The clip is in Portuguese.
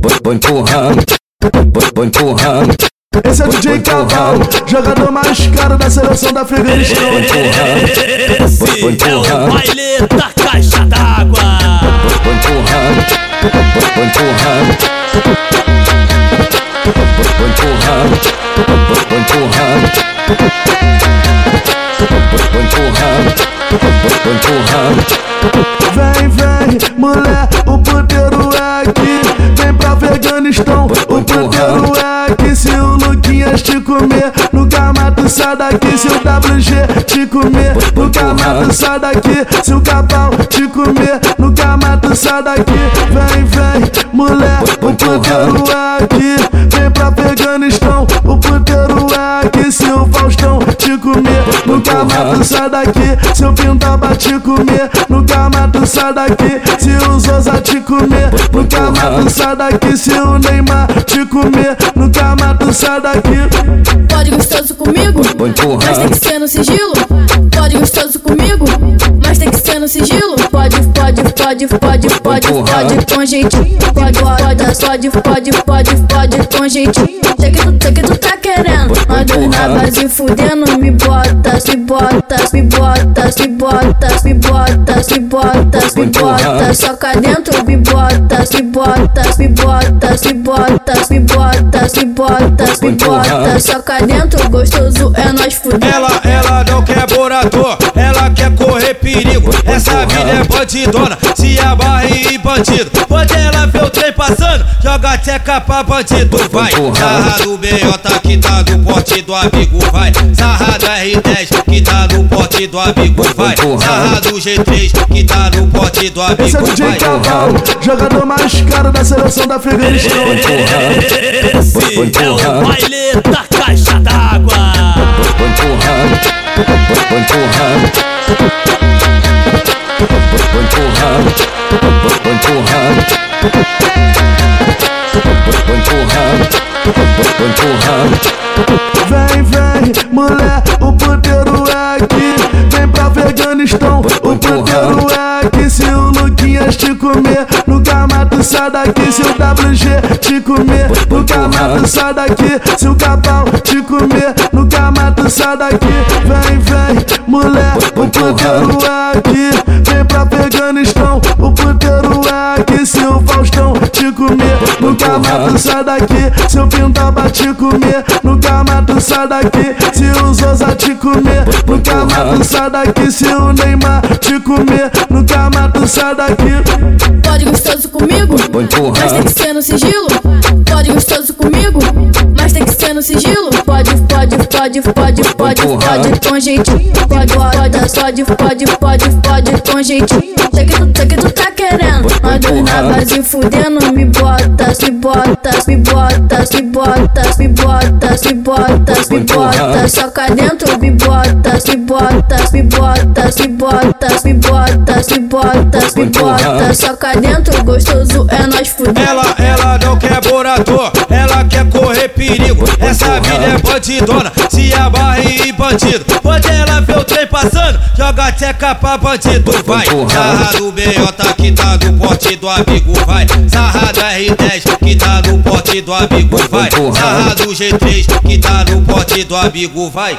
vou empurrando, vou empurrando. Esse é o DJ Cavalo, jogador mais caro da seleção da Afeganistão. Esse é o baile da caixa d'água. Vou empurrando, vou empurrando. Vou empurrando. Vem, vem, mulher, o puteiro comer, nunca mato sai daqui. Se o WG te comer, nunca mato sai daqui. Se o Capão te comer, nunca mato sai daqui. Vem, vem, mulher, o puteiro é aqui. Comer, nunca mato sai daqui. Se o Pintaba te comer, nunca mato sai daqui. Se o Zosa te comer, nunca mato sai daqui. Se o Neymar te comer, nunca mato sai daqui. Pode gostoso comigo, mas tem que ser no sigilo. Pode gostoso comigo, mas tem que ser no sigilo. Pode, pode, pode, pode, pode, pode com jeitinho. Pode, pode, pode, pode, pode, pode com jeitinho. Sei que sei que tá. Nós dois na base fudendo. Me bota, me bota, me bota, me bota, me bota, me bota, me bota. Soca dentro, me bota, me bota, me bota, me bota, me bota, me bota, me bota. Soca dentro, gostoso é nós fudendo. Ela, ela não quer morador, ela quer correr perigo. Essa mina é bandidona, se amarra em bandido. Quando joga a tcheca pra bandido. Vai, sarra do BJ que tá no porte do amigo. Vai, sarra do R10 que tá no porte do amigo. Vai, sarra do G3 que tá no porte do Esse é o amigo. DJ Vai, Cavalo, jogador mais caro da seleção da Afeganistão. Esse é o baile da caixa Luquinhas te comer, nunca mato sai daqui. Se o WG te comer, nunca mato sai daqui. Se o Capão te comer, nunca mato sai daqui. Vem, vem, mulher, o puteiro é aqui. Vem pra Afeganistão, mato sai daqui. Se o Pintaba te comer, nunca mato sai daqui. Se o Zosa te comer, nunca mato sai daqui. Se o Neymar te comer, nunca mato sai daqui. Pode gostoso comigo, mas tem que ser no sigilo. Pode gostoso comigo, mas tem que ser no sigilo. Pode, pode, pode, pode, pode, pode com jeitinho. Pode, pode, pode, pode, pode, pode com jeitinho. Sei que tu, sei que tu tá querendo. Dois na base fudendo. Me bota, me bota, me bota, me bota, me bota, me bota, me bota. Soca dentro, me bota, me bota, me bota, me bota, me bota, me bota, me bota. Soca dentro, gostoso é nós fudendo. Ela, ela não quer morador, ela quer correr perigo. Essa mina é bandidona, se amarra em bandido. Quando ela vê o trem passando, joga tcheca pra bandido. Vai, sarra do BJ que tá no porte do amigo. Vai, sarra do R10 que tá no porte do amigo. Vai, sarra do G3 que tá no porte do amigo. Vai.